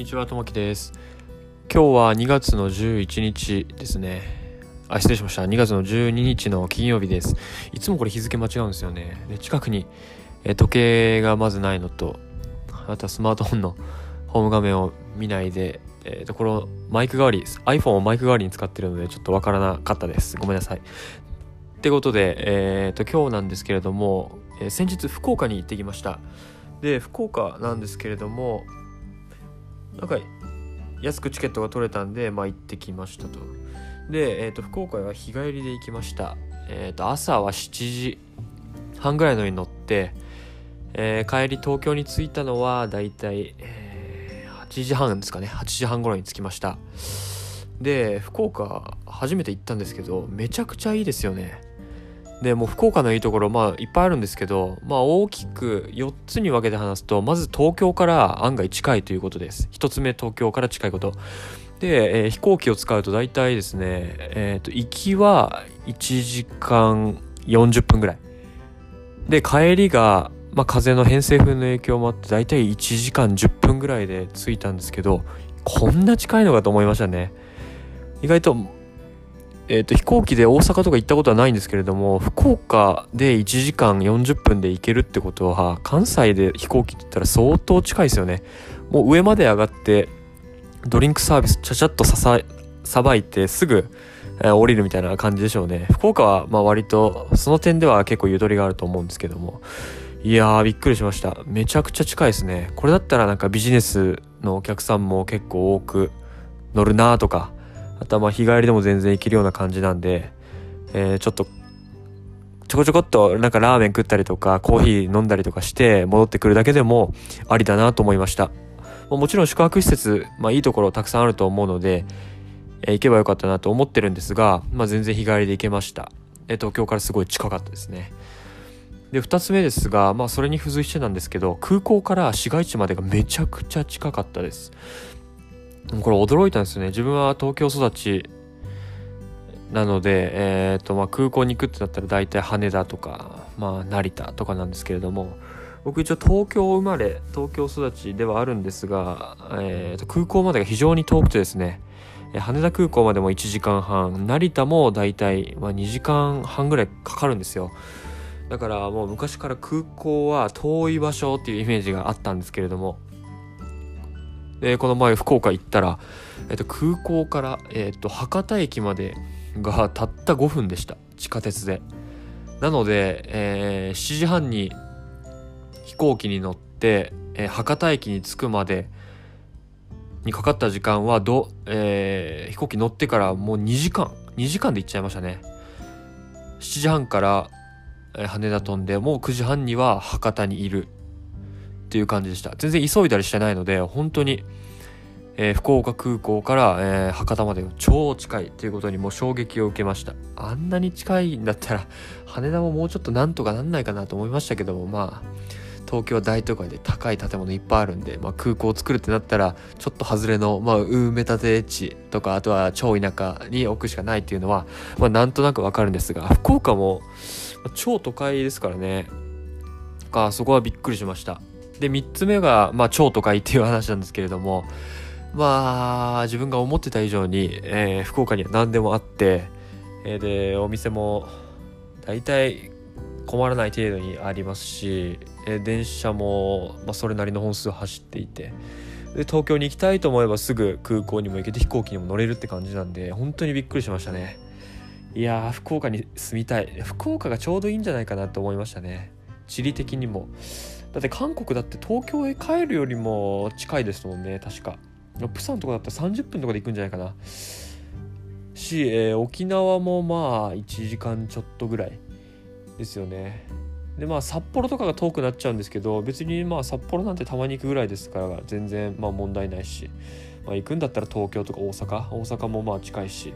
にちは、ともきです。今日は2月の11日ですね。あ、失礼しました。2月の12日の金曜日です。いつもこれ日付間違うんですよね。で近くに、え時計がまずないのと、あとはスマートフォンのホーム画面を見ないで、えーと、このマイク代わり、iPhone をマイク代わりに使ってるので、ちょっとわからなかったです。ごめんなさい。ってことで、えーと、今日なんですけれども、えー先日福岡に行ってきました。で、福岡なんですけれども、なんか安くチケットが取れたんで、まあ、行ってきましたと。で、えー、と福岡は日帰りで行きました。えー、と朝は7時半ぐらいのに乗って、えー帰り東京に着いたのはだいたい、えー8時半ですかね8時半頃に着きましたで福岡初めて行ったんですけどめちゃくちゃいいですよねでもう福岡のいいところまあいっぱいあるんですけどまあ大きく4つに分けて話すとまず東京から案外近いということです。1つ目東京から近いこと。で、えー飛行機を使うと大体ですねえっ、と行きは1時間40分ぐらい。で帰りがまあ、風の偏西風の影響もあって大体1時間10分ぐらいで着いたんですけどこんな近いのかと思いましたね。意外と,、えー、と飛行機で大阪とか行ったことはないんですけれども福岡で1時間40分で行けるってことは関西で飛行機って言ったら相当近いですよね。もう上まで上がってドリンクサービスちゃちゃっとさささばいてすぐえー降りるみたいな感じでしょうね。福岡はまあ割とその点では結構ゆとりがあると思うんですけども。いやーびっくりしました。めちゃくちゃ近いですね。これだったらなんかビジネスのお客さんも結構多く乗るなーとかあとはまあ日帰りでも全然行けるような感じなんで、えーちょっとちょこちょこっとなんかラーメン食ったりとかコーヒー飲んだりとかして戻ってくるだけでもありだなと思いました。もちろん宿泊施設、まあ、いいところたくさんあると思うので、えー行けばよかったなと思ってるんですが、まあ、全然日帰りで行けました、えー東京からすごい近かったですね。で2つ目ですが、まあ、それに付随してなんですけど空港から市街地までがめちゃくちゃ近かったです。これ驚いたんですよね。自分は東京育ちなので、えーとまあ、空港に行くってなったら大体羽田とか、まあ、成田とかなんですけれども僕一応東京生まれ東京育ちではあるんですが、えーと空港までが非常に遠くてですね羽田空港までも1時間半成田も大体、まあ、2時間半ぐらいかかるんですよ。だからもう昔から空港は遠い場所っていうイメージがあったんですけれどもでこの前福岡行ったら、えっと、空港から、えっと、博多駅までがたった5分でした。地下鉄で。なので、えー7時半に飛行機に乗って、えー博多駅に着くまでにかかった時間はど、えー飛行機乗ってからもう2時間。2時間で行っちゃいましたね。7時半から羽田飛んでもう9時半には博多にいる。っていう感じでした。全然急いだりしてないので本当に、えー福岡空港から、えー博多まで超近いっていうことにもう衝撃を受けました。あんなに近いんだったら羽田ももうちょっとなんとかなんないかなと思いましたけどもまあ東京は大都会で高い建物いっぱいあるんで、まあ、空港を作るってなったらちょっと外れの、まあ、埋め立て地とかあとは超田舎に置くしかないっていうのは、まあ、なんとなくわかるんですが福岡も超都会ですからね。かそこはびっくりしました。で3つ目が、まあ、超都会っていう話なんですけれどもまあ自分が思ってた以上に、えー福岡には何でもあって、えーでお店も大体困らない程度にありますし、えー電車も、まあ、それなりの本数走っていてで東京に行きたいと思えばすぐ空港にも行けて飛行機にも乗れるって感じなんで本当にびっくりしましたね。いや福岡に住みたい。福岡がちょうどいいんじゃないかなと思いましたね。地理的にも。だって韓国だって東京へ帰るよりも近いですもんね確か。プサンとかだったら30分とかで行くんじゃないかな。し、えー沖縄もまあ1時間ちょっとぐらいですよね。でまあ札幌とかが遠くなっちゃうんですけど別にまあ札幌なんてたまに行くぐらいですから全然まあ問題ないし、まあ、行くんだったら東京とか大阪。大阪もまあ近いし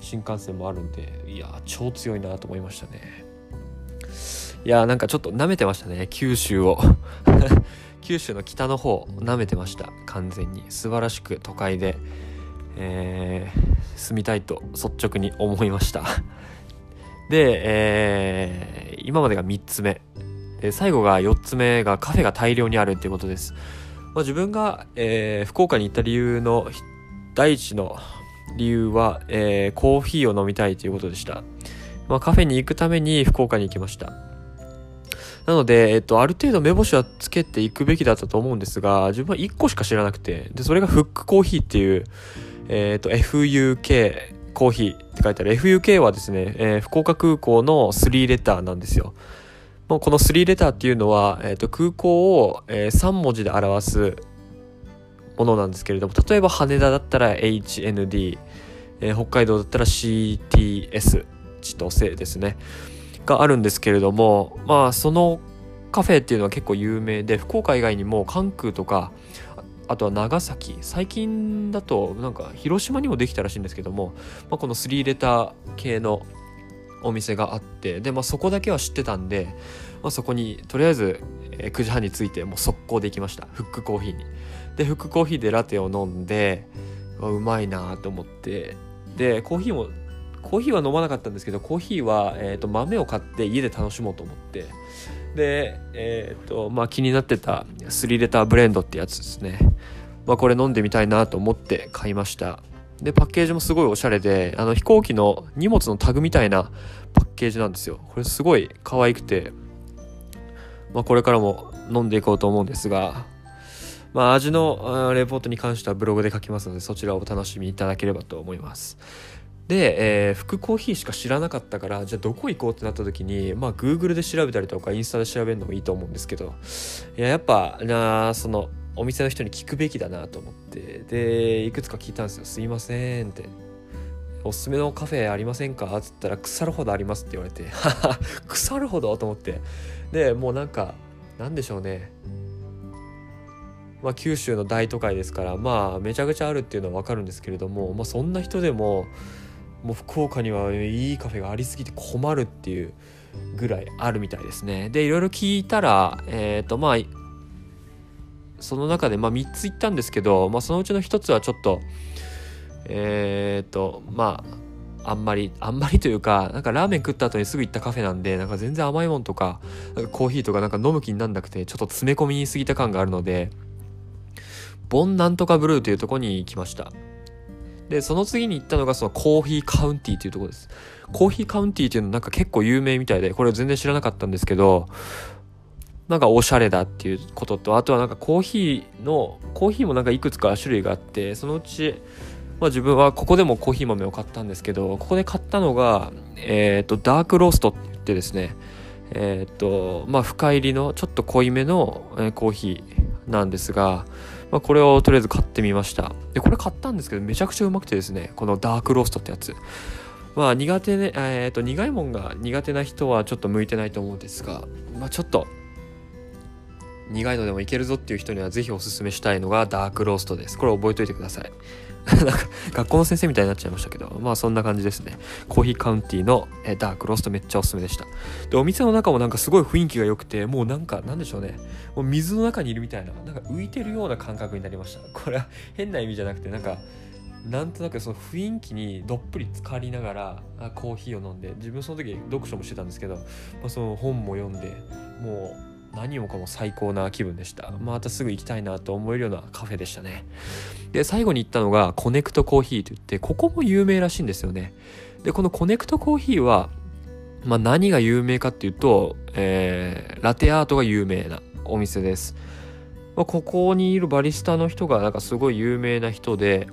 新幹線もあるんでいや超強いなと思いましたね。いやーなんかちょっと舐めてましたね九州を。九州の北の方舐めてました完全に。素晴らしく都会で、えー住みたいと率直に思いました。で、えー今までが3つ目。で最後が4つ目がカフェが大量にあるっていうことです。まあ、自分が、えー、福岡に行った理由の第一の理由は、えー、コーヒーを飲みたいということでした。まあ、カフェに行くために福岡に行きました。なので、えっと、ある程度目星はつけていくべきだったと思うんですが、自分は1個しか知らなくて、で、それがフックコーヒーっていう、えっと、FUK コーヒーって書いてある FUK はですね、えー、福岡空港の3レターなんですよ。もうこの3レターっていうのは、えっと、空港を、えー、3文字で表すものなんですけれども、例えば羽田だったら HND、えー、北海道だったら CTS、千歳ですね。があるんですけれども、まあ、そのカフェっていうのは結構有名で、福岡以外にも関空とか、あとは長崎最近だとなんか広島にもできたらしいんですけども、まあ、この3レター系のお店があってで、まあ、そこだけは知ってたんで、まあ、そこにとりあえず、9時半に着いてもう速攻できました。フックコーヒーに。でフックコーヒーでラテを飲んでうまいなと思って。でコーヒーもコーヒーは飲まなかったんですけどコーヒーは、えーと、豆を買って家で楽しもうと思って。でえ、ー、とまあ気になってた3レターブレンドってやつですね。まあこれ飲んでみたいなと思って買いました。でパッケージもすごいおしゃれであの飛行機の荷物のタグみたいなパッケージなんですよ。これすごい可愛くて。まあこれからも飲んでいこうと思うんですが。まあ、味のレポートに関してはブログで書きますのでそちらをお楽しみいただければと思います。で、えー、福コーヒーしか知らなかったからじゃあどこ行こうってなった時にまあ Google で調べたりとかインスタで調べるのもいいと思うんですけどいややっぱなそのお店の人に聞くべきだなと思ってでいくつか聞いたんですよ「すいません」って「おすすめのカフェありませんか?」っつったら「腐るほどあります」って言われて「腐るほど?」と思ってでもうなんかなんでしょうねまあ、九州の大都会ですからまあめちゃくちゃあるっていうのは分かるんですけれども、まあ、そんな人でももう福岡にはいいカフェがありすぎて困るっていうぐらいあるみたいですね。でいろいろ聞いたらえっ、ー、とまあその中でまあ3つ行ったんですけど、まあ、そのうちの1つはちょっとえっ、ー、とまああんまりあんまりというかなんかラーメン食った後にすぐ行ったカフェなんでなんか全然甘いもんとかんかコーヒーとかなんか飲む気になんなくてちょっと詰め込みに過ぎた感があるのでボンなんとかブルーというとこに行きました。で、その次に行ったのがそのコーヒーカウンティーというところです。コーヒーカウンティーっていうのなんか結構有名みたいで、これ全然知らなかったんですけど、なんかおしゃれだっていうことと、あとはなんかコーヒーの、コーヒーもなんかいくつか種類があって、そのうち、まあ自分はここでもコーヒー豆を買ったんですけど、ここで買ったのが、えっ、ー、と、ダークローストって言ってですね、えっ、ー、と、まあ深入りのちょっと濃いめの、コーヒーなんですが、まあ、これをとりあえず買ってみました。でこれ買ったんですけどめちゃくちゃうまくてですねこのダークローストってやつ。まあ苦手ねえっ、と苦いもんが苦手な人はちょっと向いてないと思うんですがまあちょっと苦いのでもいけるぞっていう人にはぜひおすすめしたいのがダークローストです。これ覚えといてください。なんか学校の先生みたいになっちゃいましたけど、まあそんな感じですね。コーヒーカウンティーの、えダークローストめっちゃおすすめでした。で、お店の中もなんかすごい雰囲気が良くて、もうなんか、なんでしょうね。もう水の中にいるみたいな、なんか浮いてるような感覚になりました。これは変な意味じゃなくて、なんか、なんとなくその雰囲気にどっぷり浸かりながらコーヒーを飲んで自分その時読書もしてたんですけど、まあ、その本も読んでもう何もかも最高な気分でした。またすぐ行きたいなと思えるようなカフェでしたね。で最後に行ったのがコネクトコーヒーといってここも有名らしいんですよね。でこのコネクトコーヒーはまあ、何が有名かっていうと、えー、ラテアートが有名なお店です、まあ、ここにいるバリスタの人がなんかすごい有名な人で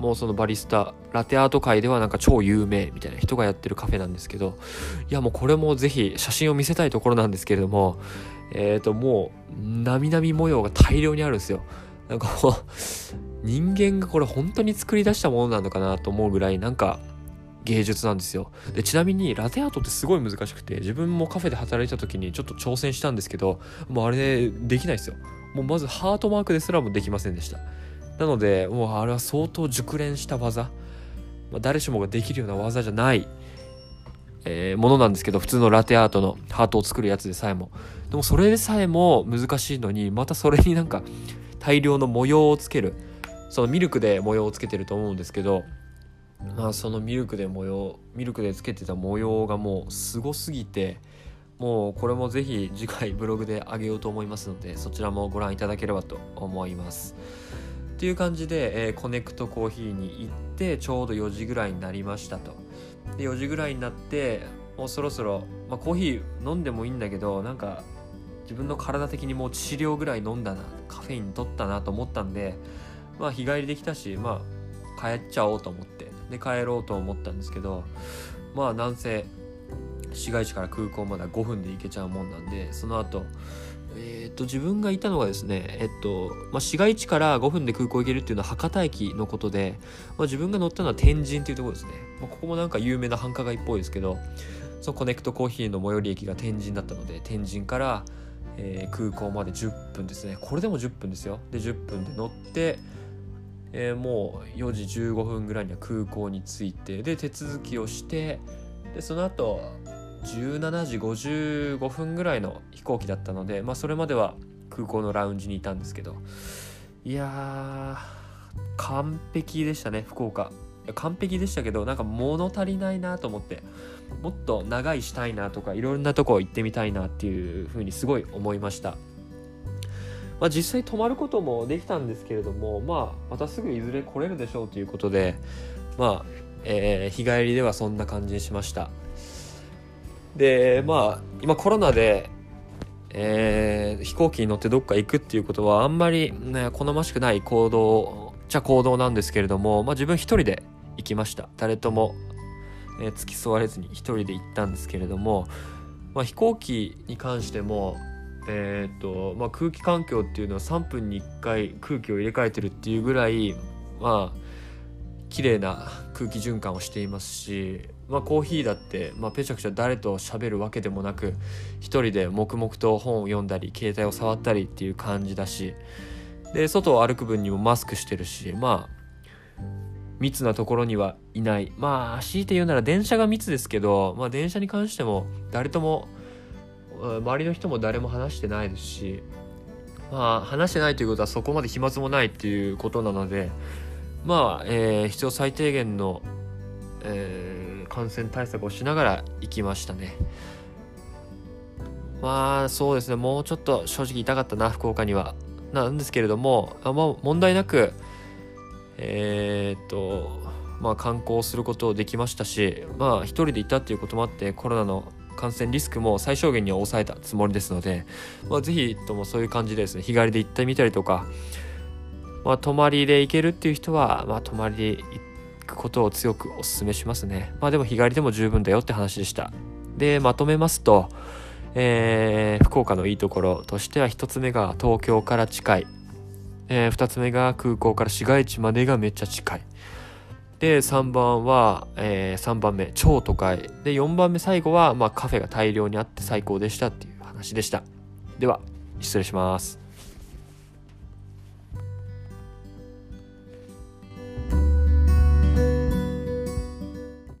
もうそのバリスタラテアート界ではなんか超有名みたいな人がやってるカフェなんですけどいやもうこれもぜひ写真を見せたいところなんですけれどもえっ、ー、ともうなみなみ模様が大量にあるんですよ。なんかもう人間がこれ本当に作り出したものなのかなと思うぐらいなんか芸術なんですよ。でちなみにラテアートってすごい難しくて自分もカフェで働いた時にちょっと挑戦したんですけどもうあれできないですよ。もうまずハートマークですらもできませんでした。なのでもうあれは相当熟練した技、まあ、誰しもができるような技じゃない、えー、ものなんですけど普通のラテアートのハートを作るやつでさえも。でもそれでさえも難しいのにまたそれになんか大量の模様をつける。そのミルクで模様をつけてると思うんですけどまあそのミルクで模様ミルクでつけてた模様がもうすごすぎてもうこれもぜひ次回ブログであげようと思いますのでそちらもご覧いただければと思います。っていう感じで、えー、コネクトコーヒーに行ってちょうど4時ぐらいになりましたと。で4時ぐらいになってもうそろそろ、まあ、コーヒー飲んでもいいんだけどなんか自分の体的にもう致死量ぐらい飲んだなカフェイン取ったなと思ったんでまあ日帰りできたしまあ帰っちゃおうと思って。で帰ろうと思ったんですけどまあなんせ市街地から空港まで5分で行けちゃうもんなんでその後えー、っと自分がいたのがですねえっと、まあ、市街地から5分で空港行けるっていうのは博多駅のことで、まあ、自分が乗ったのは天神っていうところですね、まあ、ここもなんか有名な繁華街っぽいですけどそのコネクトコーヒーの最寄り駅が天神だったので天神から、えー、空港まで10分ですね。これでも10分ですよ。で10分で乗ってえー、もう4時15分ぐらいには空港に着いてで手続きをしてでその後17時55分ぐらいの飛行機だったので、まあ、それまでは空港のラウンジにいたんですけど。いやー完璧でしたね福岡。完璧でしたけどなんか物足りないなと思ってもっと長いしたいなとかいろんなとこ行ってみたいなっていうふうにすごい思いました、まあ、実際泊まることもできたんですけれどもまあまたすぐいずれ来れるでしょうということでまあ、えー、日帰りではそんな感じにしました。でまあ今コロナで、えー、飛行機に乗ってどっか行くっていうことはあんまり、ね、好ましくない行動じゃ行動なんですけれども、まあ、自分一人で行きました。誰とも、えー、付き添われずに一人で行ったんですけれども、まあ、飛行機に関してもえーとまあ、空気環境っていうのは3分に1回空気を入れ替えてるっていうぐらいまあ綺麗な空気循環をしていますしまあ、コーヒーだって、まあ、ペチャクチャ誰と喋るわけでもなく一人で黙々と本を読んだり携帯を触ったりっていう感じだしで外を歩く分にもマスクしてるしまあ密なところにはいない。まあ強いて言うなら電車が密ですけど、まあ、電車に関しても誰とも周りの人も誰も話してないですしまあ話してないということはそこまで飛沫もないっていうことなのでまあ、えー、必要最低限の、えー感染対策をしながら行きましたね。まあそうですね。もうちょっと正直痛かったな福岡には。なんですけれどもあまあ問題なくえー、っとまあ観光することできましたしまあ一人で行ったっていうこともあってコロナの感染リスクも最小限に抑えたつもりですので、まあ、ぜひともそういう感じでですね日帰りで行ってみたりとかまあ、泊まりで行けるっていう人は、まあ、泊まりで行ってくことを強くお勧めしますね。まあでも日帰りでも十分だよって話でした。で、まとめますと、えー、福岡のいいところとしては1つ目が東京から近い。えー、2つ目が空港から市街地までがめっちゃ近い。で、3番は、えー、3番目、超都会。で、4番目最後は、まあカフェが大量にあって最高でしたっていう話でした。では、失礼します。